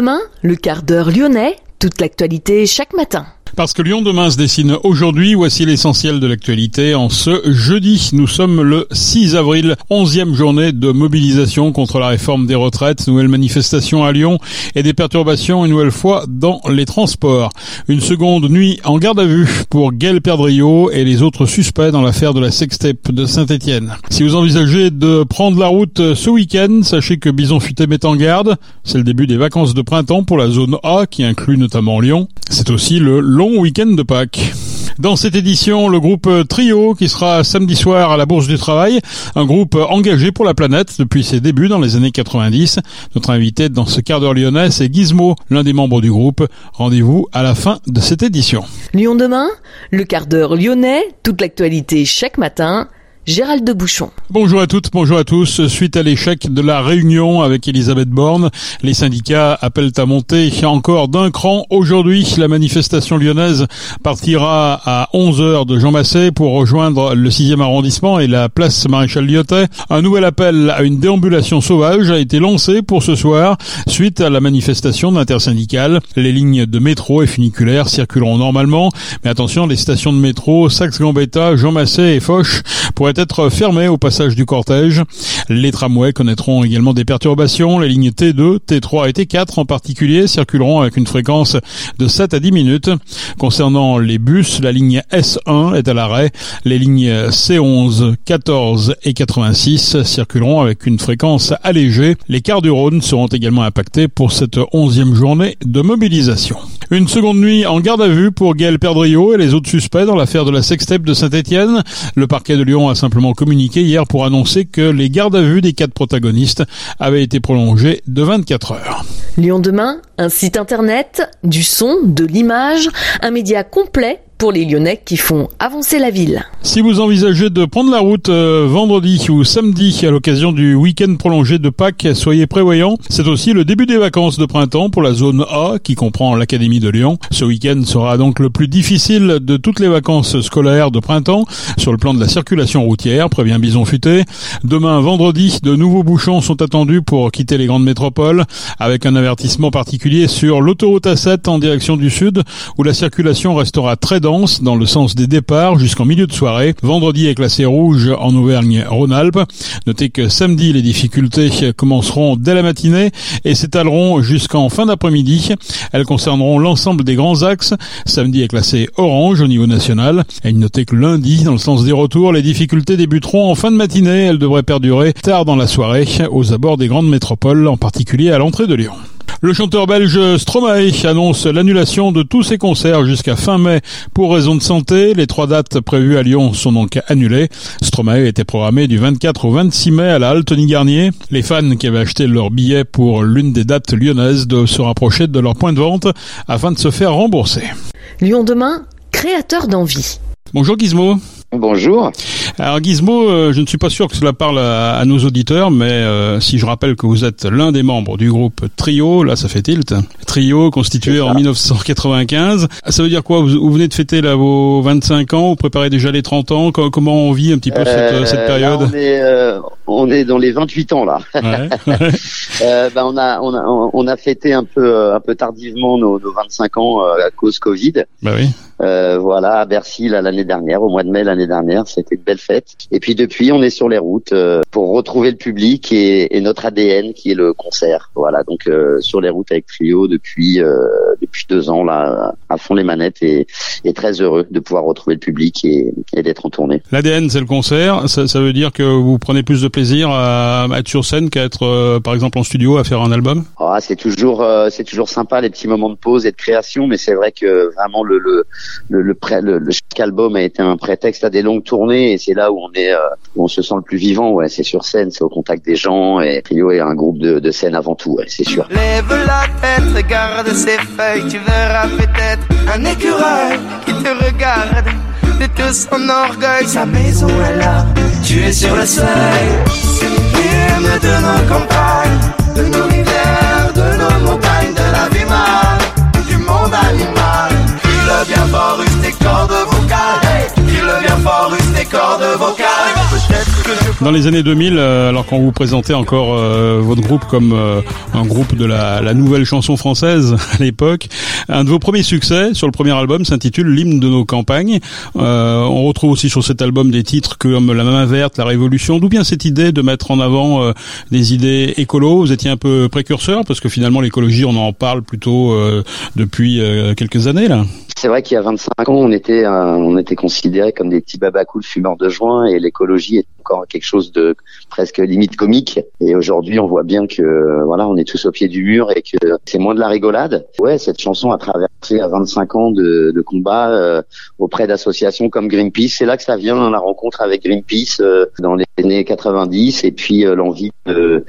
Demain, le quart d'heure lyonnais, toute l'actualité chaque matin. Parce que Lyon demain se dessine aujourd'hui, voici l'essentiel de l'actualité. En ce jeudi, nous sommes le 6 avril, onzième journée de mobilisation contre la réforme des retraites, nouvelle manifestation à Lyon et des perturbations une nouvelle fois dans les transports. Une seconde nuit en garde à vue pour Gaël Perdriau et les autres suspects dans l'affaire de la sextape de Saint-Etienne. Si vous envisagez de prendre la route ce week-end, sachez que Bison Futé met en garde. C'est le début des vacances de printemps pour la zone A qui inclut notamment Lyon. C'est aussi le long week-end de Pâques. Dans cette édition, le groupe Trio qui sera samedi soir à la Bourse du Travail, un groupe engagé pour la planète depuis ses débuts dans les années 90. Notre invité dans ce quart d'heure lyonnais, c'est Gizmo, l'un des membres du groupe. Rendez-vous à la fin de cette édition. Lyon demain, le quart d'heure lyonnais, toute l'actualité chaque matin. Gérald de Bouchon. Bonjour à toutes, bonjour à tous. Suite à l'échec de la réunion avec Elisabeth Borne, les syndicats appellent à monter encore d'un cran. Aujourd'hui, la manifestation lyonnaise partira à 11 heures de Jean Massé pour rejoindre le 6e arrondissement et la place Maréchal Lyotet. Un nouvel appel à une déambulation sauvage a été lancé pour ce soir suite à la manifestation d'intersyndicale. Les lignes de métro et funiculaires circuleront normalement, mais attention, les stations de métro Saxe-Gambetta, Jean Massé et Foch pourraient être fermées au passage du cortège. Les tramways connaîtront également des perturbations. Les lignes T2, T3 et T4 en particulier circuleront avec une fréquence de 7 à 10 minutes. Concernant les bus, la ligne S1 est à l'arrêt. Les lignes C11, 14 et 86 circuleront avec une fréquence allégée. Les quarts du Rhône seront également impactés pour cette onzième journée de mobilisation. Une seconde nuit en garde à vue pour Gaël Perdriau et les autres suspects dans l'affaire de la sextape de Saint-Etienne. Le parquet de Lyon a simplement communiqué hier pour annoncer que les gardes à vue des quatre protagonistes avaient été prolongés de 24 heures. Lyon demain, un site internet, du son, de l'image, un média complet pour les Lyonnais qui font avancer la ville. Si vous envisagez de prendre la route euh, vendredi ou samedi à l'occasion du week-end prolongé de Pâques, soyez prévoyants. C'est aussi le début des vacances de printemps pour la zone A qui comprend l'Académie de Lyon. Ce week-end sera donc le plus difficile de toutes les vacances scolaires de printemps sur le plan de la circulation routière, prévient Bison Futé. Demain vendredi, de nouveaux bouchons sont attendus pour quitter les grandes métropoles avec un avertissement particulier sur l'autoroute A7 en direction du sud où la circulation restera très dense dans le sens des départs jusqu'en milieu de soirée. Vendredi est classé rouge en Auvergne-Rhône-Alpes. Notez que samedi, les difficultés commenceront dès la matinée et s'étaleront jusqu'en fin d'après-midi. Elles concerneront l'ensemble des grands axes. Samedi est classé orange au niveau national. Et notez que lundi, dans le sens des retours, les difficultés débuteront en fin de matinée. Elles devraient perdurer tard dans la soirée aux abords des grandes métropoles, en particulier à l'entrée de Lyon. Le chanteur belge Stromae annonce l'annulation de tous ses concerts jusqu'à fin mai pour raison de santé. Les trois dates prévues à Lyon sont donc annulées. Stromae était programmé du 24 au 26 mai à la Halle Tony Garnier. Les fans qui avaient acheté leur billet pour l'une des dates lyonnaises doivent se rapprocher de leur point de vente afin de se faire rembourser. Lyon demain, créateur d'envie. Bonjour Gizmo. Bonjour. Alors Gizmo, euh, je ne suis pas sûr que cela parle à, nos auditeurs, mais euh, si je rappelle que vous êtes l'un des membres du groupe Trio, là ça fait tilt. Trio constitué en 1995. Ça veut dire quoi? Vous, venez de fêter là vos 25 ans, vous préparez déjà les 30 ans? Comment on vit un petit peu cette, euh, cette, période? on, est, on est dans les 28 ans là. Ouais, ben, on a on a on a fêté un peu un peu tardivement nos, nos 25 ans à cause Covid. Bah oui. Euh, voilà, à Bercy l'année dernière, au mois de mai l'année dernière, c'était une belle fête. Et puis depuis, on est sur les routes euh, pour retrouver le public et, et, notre ADN qui est le concert. Voilà, donc euh, sur les routes avec Trio depuis depuis deux ans là, à fond les manettes et, et très heureux de pouvoir retrouver le public et, et d'être en tournée. L'ADN, c'est le concert. Ça, ça, veut dire que vous prenez plus de plaisir à, être sur scène qu'à être, par exemple, en studio à faire un album? Ah, c'est toujours c'est toujours sympa les petits moments de pause et de création, mais c'est vrai que vraiment le, le le, le, le, le, chaque album a été un prétexte à des longues tournées et c'est là où on est, euh, où on se sent le plus vivant. Ouais, c'est sur scène, c'est au contact des gens et Rio est un groupe de, de scène avant tout. Ouais, c'est sûr. Lève la tête, regarde ses feuilles, tu verras peut-être un écureuil qui te regarde de tout son orgueil. Sa maison est là, tu es sur le seuil. Hymne de nos campagnes, de nos rivières, de nos montagnes, de la vie mal, du monde animal il le bien fort, use tes cordes Dans les années 2000, alors qu'on vous présentait encore votre groupe comme un groupe de la, la nouvelle chanson française à l'époque, un de vos premiers succès sur le premier album s'intitule L'hymne de nos campagnes. on retrouve aussi sur cet album des titres comme La main verte, La Révolution. D'où bien cette idée de mettre en avant des idées écolo Vous étiez un peu précurseur parce que finalement l'écologie, on en parle plutôt depuis quelques années là. C'est vrai qu'il y a 25 ans, on était on était considérés comme des petits babacools fumeurs de joint et l'écologie est encore quelque chose de presque limite comique. Et aujourd'hui, on voit bien que voilà, on est tous au pied du mur et que c'est moins de la rigolade. Ouais, cette chanson a traversé à 25 ans de, de combat euh, auprès d'associations comme Greenpeace. C'est là que ça vient la rencontre avec Greenpeace euh, dans les années 90 et puis euh, l'envie de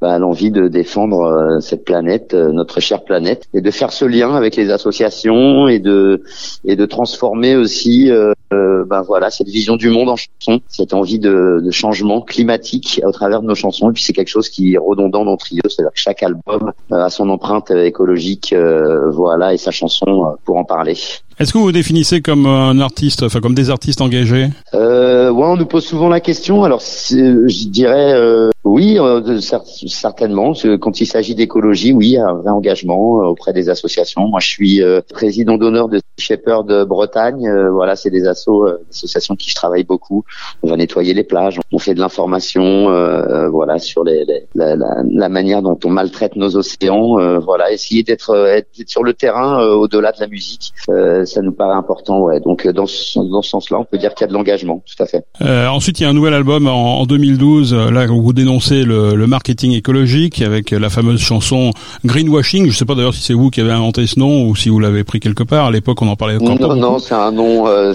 bah, l'envie de défendre cette planète, notre chère planète, et de faire ce lien avec les associations et de et de transformer aussi euh, ben voilà cette vision du monde en chanson, cette envie de, changement climatique au travers de nos chansons. Et puis c'est quelque chose qui est redondant dans Trio, c'est-à-dire que chaque album euh, a son empreinte écologique, euh, voilà, et sa chanson pour en parler. Est-ce que vous vous définissez comme un artiste, enfin comme des artistes engagés? Euh, Ouais, on nous pose souvent la question. Alors, je dirais euh, oui, euh, certainement. Quand il s'agit d'écologie, oui, un vrai engagement euh, auprès des associations. Moi, je suis euh, président d'honneur de Shepherd Bretagne. voilà, c'est des assos, associations qui je travaille beaucoup. On va nettoyer les plages, on fait de l'information, voilà, sur les, les la, la, manière dont on maltraite nos océans. voilà, essayer d'être sur le terrain au-delà de la musique ça nous paraît important. Ouais. Donc dans ce, dans ce sens-là, on peut dire qu'il y a de l'engagement, tout à fait. Euh, ensuite, il y a un nouvel album en, en 2012, euh, là où vous dénoncez le, le, marketing écologique avec la fameuse chanson Greenwashing. Je ne sais pas d'ailleurs si c'est vous qui avez inventé ce nom ou si vous l'avez pris quelque part. À l'époque, on en parlait encore Non, non, c'est un nom, euh,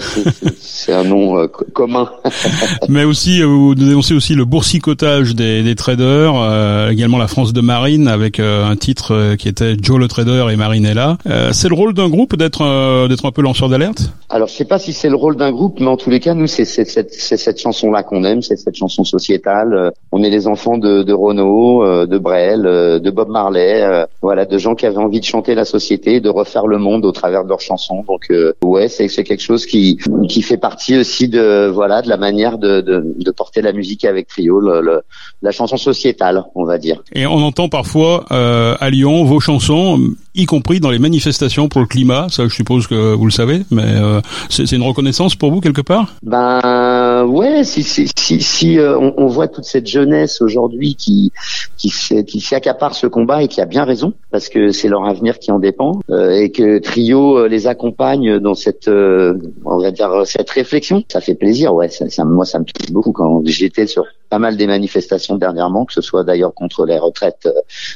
c'est un nom euh, commun. Mais aussi, vous dénoncez aussi le boursicotage des, des traders, également la France de Marine avec un titre qui était Joe le trader et Marinella. c'est le rôle d'un groupe d'être d'être un peu lanceur d'alerte Alors, je sais pas si c'est le rôle d'un groupe, mais en tous les cas, nous, c'est cette, cette chanson-là qu'on aime, c'est cette chanson sociétale. Euh, on est les enfants de, de Renaud, euh, de Brel, euh, de Bob Marley, voilà, de gens qui avaient envie de chanter la société, de refaire le monde au travers de leurs chansons. Donc, ouais, c'est quelque chose qui qui fait partie aussi de voilà de la manière de, de, de porter la musique avec Trio, le, la chanson sociétale, on va dire. Et on entend parfois à Lyon vos chansons, y compris dans les manifestations pour le climat. Ça, je suppose que vous le savez, mais euh, c'est une reconnaissance pour vous quelque part? Ben ouais, si si si, si euh, on, on, voit toute cette jeunesse aujourd'hui qui qui qui s'accapare ce combat et qui a bien raison parce que c'est leur avenir qui en dépend euh, et que Trio les accompagne dans cette on va dire cette réflexion, ça fait plaisir. Ouais, ça, ça moi ça me touche beaucoup quand j'étais sur pas mal des manifestations dernièrement, que ce soit d'ailleurs contre les retraites,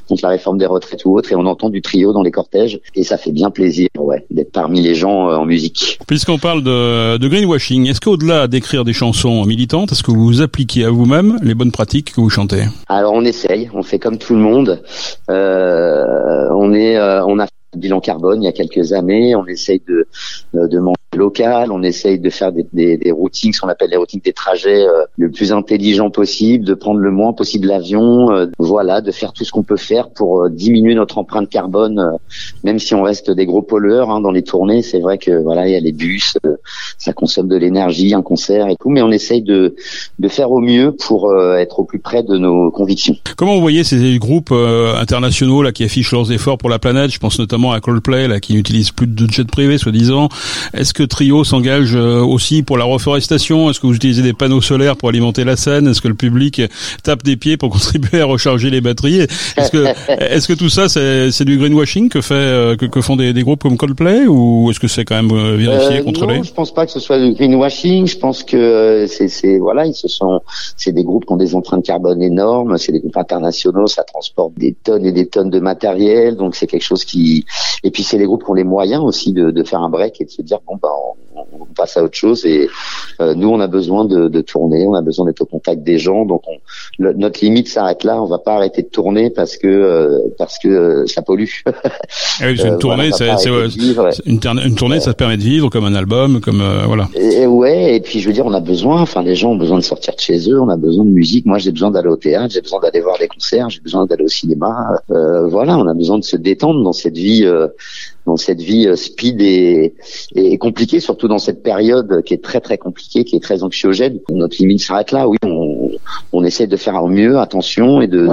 contre la réforme des retraites ou autre, et on entend du Trio dans les cortèges et ça fait bien plaisir, ouais, d'être parmi les gens euh, en musique. Puisqu'on parle de, de greenwashing, est-ce qu'au-delà d'écrire des chansons militantes, est-ce que vous appliquez à vous-même les bonnes pratiques que vous chantez? Alors on essaye, on fait comme tout le monde. Euh, on est, euh, on a bilan carbone il y a quelques années. On essaye de, de manger on essaye de faire des, des, des routings, ce qu'on appelle les routings des trajets euh, le plus intelligent possible, de prendre le moins possible l'avion, euh, voilà, de faire tout ce qu'on peut faire pour euh, diminuer notre empreinte carbone, même si on reste des gros pollueurs hein, dans les tournées. C'est vrai que voilà, il y a les bus, ça consomme de l'énergie, un concert et tout, mais on essaye de, de faire au mieux pour être au plus près de nos convictions. Comment vous voyez ces groupes internationaux là qui affichent leurs efforts pour la planète? Je pense notamment à Coldplay là qui n'utilise plus de jet privé soi-disant. Est-ce que Trio s'engage euh, aussi pour la reforestation Est-ce que vous utilisez des panneaux solaires pour alimenter la scène Est-ce que le public tape des pieds pour contribuer à recharger les batteries? Est-ce que, est-ce que tout ça c'est, du greenwashing que fait euh, que, font des, groupes comme Coldplay ou est-ce que c'est quand même euh, vérifié, contrôlé? Non, je pense pas que ce soit du greenwashing. Je pense que c'est, c'est voilà, ils se sont, c'est des groupes qui ont des empreintes carbone énormes. C'est des groupes internationaux, ça transporte des tonnes et des tonnes de matériel, donc c'est quelque chose qui. Et puis c'est les groupes qui ont les moyens aussi de, de faire un break et de se dire bon bah on, passe à autre chose. Et euh, nous, on a besoin de, de, tourner, on a besoin d'être au contact des gens. Donc, on, notre limite s'arrête là. On va pas arrêter de tourner parce que euh, parce que euh, ça pollue. Ah une tournée, c'est une, une, tournée, ça permet de vivre comme un album, comme voilà. Et, ouais, et puis je veux dire, on a besoin. Enfin, les gens ont besoin de sortir de chez eux. On a besoin de musique. Moi, j'ai besoin d'aller au théâtre. J'ai besoin d'aller voir des concerts. J'ai besoin d'aller au cinéma. voilà, on a besoin de se détendre dans cette vie dans cette vie euh, speed et, et compliquée, surtout dans cette période qui est très très compliquée, qui est très anxiogène. Notre limite s'arrête là. Oui, on, on, essaie de faire au mieux, attention, et de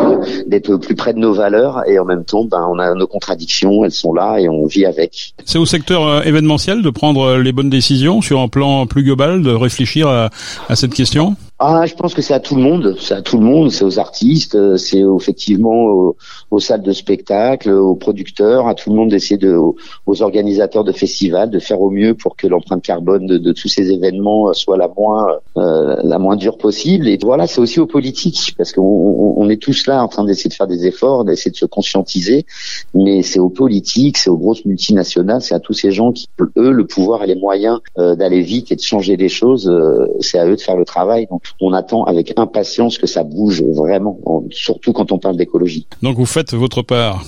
d'être plus près de nos valeurs. Et en même temps, ben, on a nos contradictions, elles sont là et on vit avec. C'est au secteur euh, événementiel de prendre les bonnes décisions sur un plan plus global, de réfléchir à, à cette question? Ah, je pense que c'est à tout le monde, c'est à tout le monde, c'est aux artistes, euh, c'est effectivement aux, salles de spectacle, aux producteurs, à tout le monde d'essayer de, aux, organisateurs de festivals, de faire au mieux pour que l'empreinte carbone de, de, tous ces événements soit la moins euh, la moins dure possible. Et voilà, c'est aussi aux politiques, parce qu'on on est tous là en train d'essayer de faire des efforts, d'essayer de se conscientiser, mais c'est aux politiques, c'est aux grosses multinationales, c'est à tous ces gens qui eux le pouvoir et les moyens euh, d'aller vite et de changer les choses, euh, c'est à eux de faire le travail. On attend avec impatience que ça bouge vraiment, surtout quand on parle d'écologie. Donc vous faites votre part.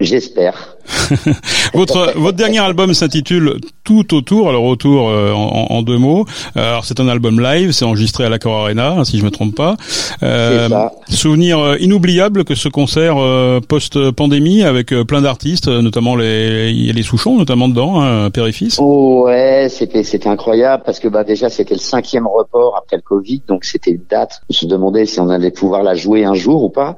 J'espère. votre votre dernier album s'intitule Tout autour. Alors autour euh, en, en, deux mots. Alors c'est un album live, c'est enregistré à l'Accor Arena, si je me trompe pas. Euh, ça. Souvenir euh, inoubliable que ce concert euh, post-pandémie avec plein d'artistes, notamment les il y a les Souchons notamment dedans, hein, père et fils. Oh ouais, c'était c'était incroyable parce que bah déjà c'était le cinquième report après le Covid donc c'était une date. On se demandait si on allait pouvoir la jouer un jour ou pas.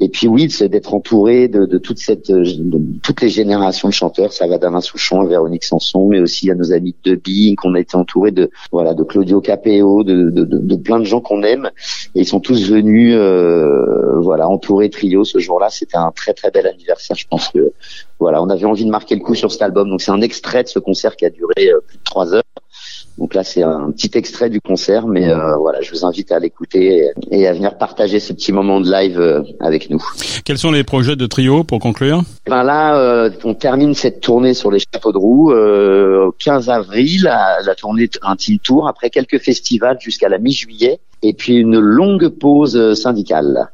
Et puis oui, c'est d'être entouré de, de, toute cette, de toutes les générations de chanteurs. Ça va d'Alain Souchon à Véronique Sanson, mais aussi à nos amis de Bing. On a été entouré de voilà de Claudio Capéo, de, de, de, plein de gens qu'on aime. Et ils sont tous venus euh, voilà entourer trio ce jour-là. C'était un très très bel anniversaire. Je pense que voilà, on avait envie de marquer le coup sur cet album. Donc c'est un extrait de ce concert qui a duré euh, plus de trois heures. Donc là, c'est un petit extrait du concert, mais euh, voilà, je vous invite à l'écouter et, à venir partager ce petit moment de live euh, avec nous. Quels sont les projets de trio pour conclure? Ben là, euh, on termine cette tournée sur les chapeaux de roue au 15 avril, la, la tournée Intime Tour, après quelques festivals jusqu'à la mi-juillet, et puis une longue pause syndicale.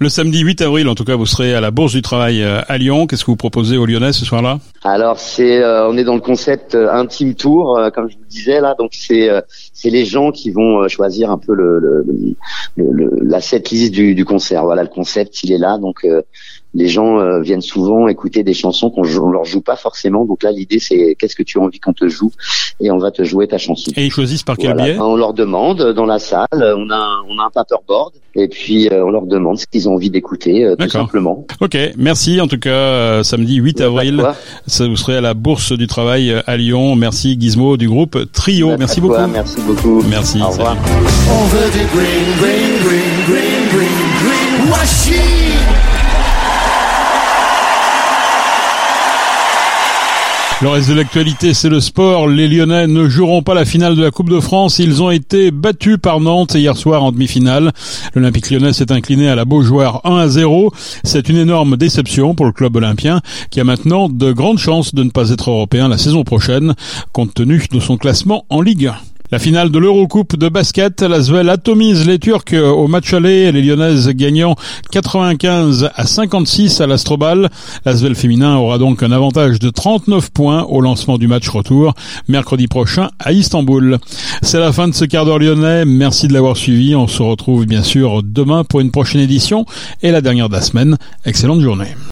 Le samedi 8 avril, en tout cas, vous serez à la Bourse du Travail euh, à Lyon. Qu'est-ce que vous proposez aux Lyonnais ce soir-là? Alors, c'est, euh, on est dans le concept euh, intime tour, comme je vous disais là. Donc, c'est, c'est les gens qui vont choisir un peu le, le, le, la setlist du, du concert. Voilà, le concept, il est là. Donc, les gens euh, viennent souvent écouter des chansons qu'on ne leur joue pas forcément. Donc là, l'idée, c'est qu'est-ce que tu as envie qu'on te joue et on va te jouer ta chanson. Et ils choisissent par quel biais On leur demande dans la salle, on a un, on a un paperboard et puis euh, on leur demande ce qu'ils ont envie d'écouter, euh, tout simplement. Ok, merci. En tout cas, samedi 8 avril, ça vous serez à la Bourse du Travail à Lyon. Merci Gizmo du groupe Trio. merci beaucoup. merci beaucoup. Merci. Au revoir. Le reste de l'actualité, c'est le sport. Les Lyonnais ne joueront pas la finale de la Coupe de France. Ils ont été battus par Nantes hier soir en demi-finale. L'Olympique lyonnais s'est incliné à la Beaujoire 1 à 0. C'est une énorme déception pour le club olympien qui a maintenant de grandes chances de ne pas être européen la saison prochaine compte tenu de son classement en Ligue 1. La finale de l'Eurocoupe de basket, l'Asvel atomise les Turcs au match aller, les Lyonnaises gagnant 95 à 56 à l'Astrobal. L'Asvel féminin aura donc un avantage de 39 points au lancement du match retour mercredi prochain à Istanbul. C'est la fin de ce quart d'heure lyonnais. Merci de l'avoir suivi. On se retrouve bien sûr demain pour une prochaine édition et la dernière de la semaine. Excellente journée.